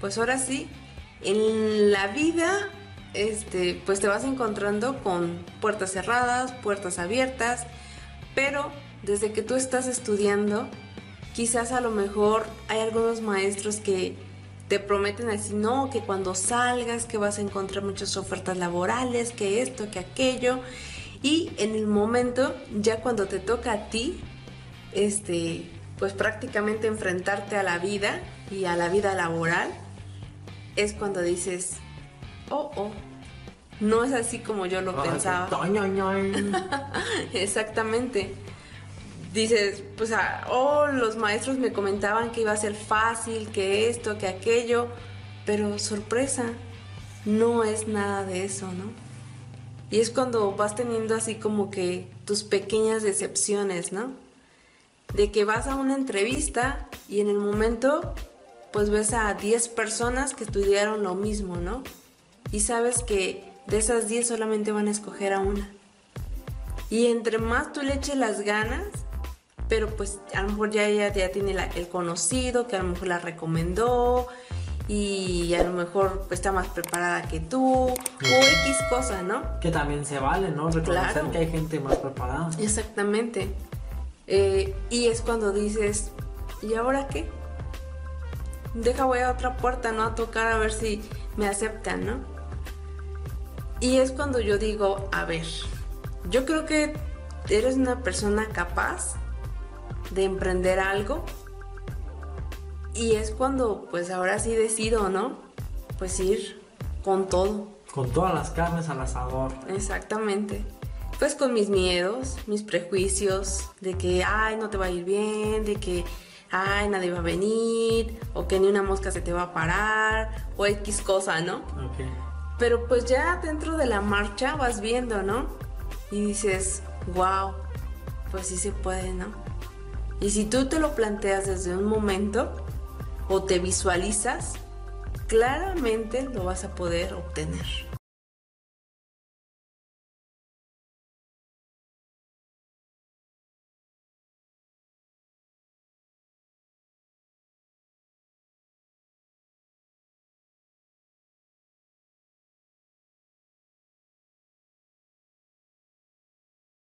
pues ahora sí, en la vida, este, pues te vas encontrando con puertas cerradas, puertas abiertas, pero desde que tú estás estudiando, quizás a lo mejor hay algunos maestros que te prometen así, no, que cuando salgas, que vas a encontrar muchas ofertas laborales, que esto, que aquello. Y en el momento, ya cuando te toca a ti, este, pues prácticamente enfrentarte a la vida y a la vida laboral, es cuando dices, oh, oh, no es así como yo lo pensaba. Exactamente. Dices, pues, ah, oh, los maestros me comentaban que iba a ser fácil, que esto, que aquello, pero sorpresa, no es nada de eso, ¿no? Y es cuando vas teniendo así como que tus pequeñas decepciones, ¿no? De que vas a una entrevista y en el momento pues ves a 10 personas que estudiaron lo mismo, ¿no? Y sabes que de esas 10 solamente van a escoger a una. Y entre más tú le eches las ganas, pero pues a lo mejor ya ella ya tiene el conocido, que a lo mejor la recomendó y a lo mejor pues, está más preparada que tú o X cosa, ¿no? Que también se vale, ¿no? Reconocer que hay gente más preparada. Exactamente. Eh, y es cuando dices, ¿y ahora qué? Deja voy a otra puerta, ¿no? A tocar a ver si me aceptan, ¿no? Y es cuando yo digo, a ver, yo creo que eres una persona capaz de emprender algo. Y es cuando, pues ahora sí decido, ¿no? Pues ir con todo. Con todas las carnes al asador. Exactamente. Pues con mis miedos, mis prejuicios de que, ay, no te va a ir bien, de que, ay, nadie va a venir, o que ni una mosca se te va a parar, o X cosa, ¿no? Pero pues ya dentro de la marcha vas viendo, ¿no? Y dices, wow, pues sí se puede, ¿no? Y si tú te lo planteas desde un momento o te visualizas, claramente lo vas a poder obtener.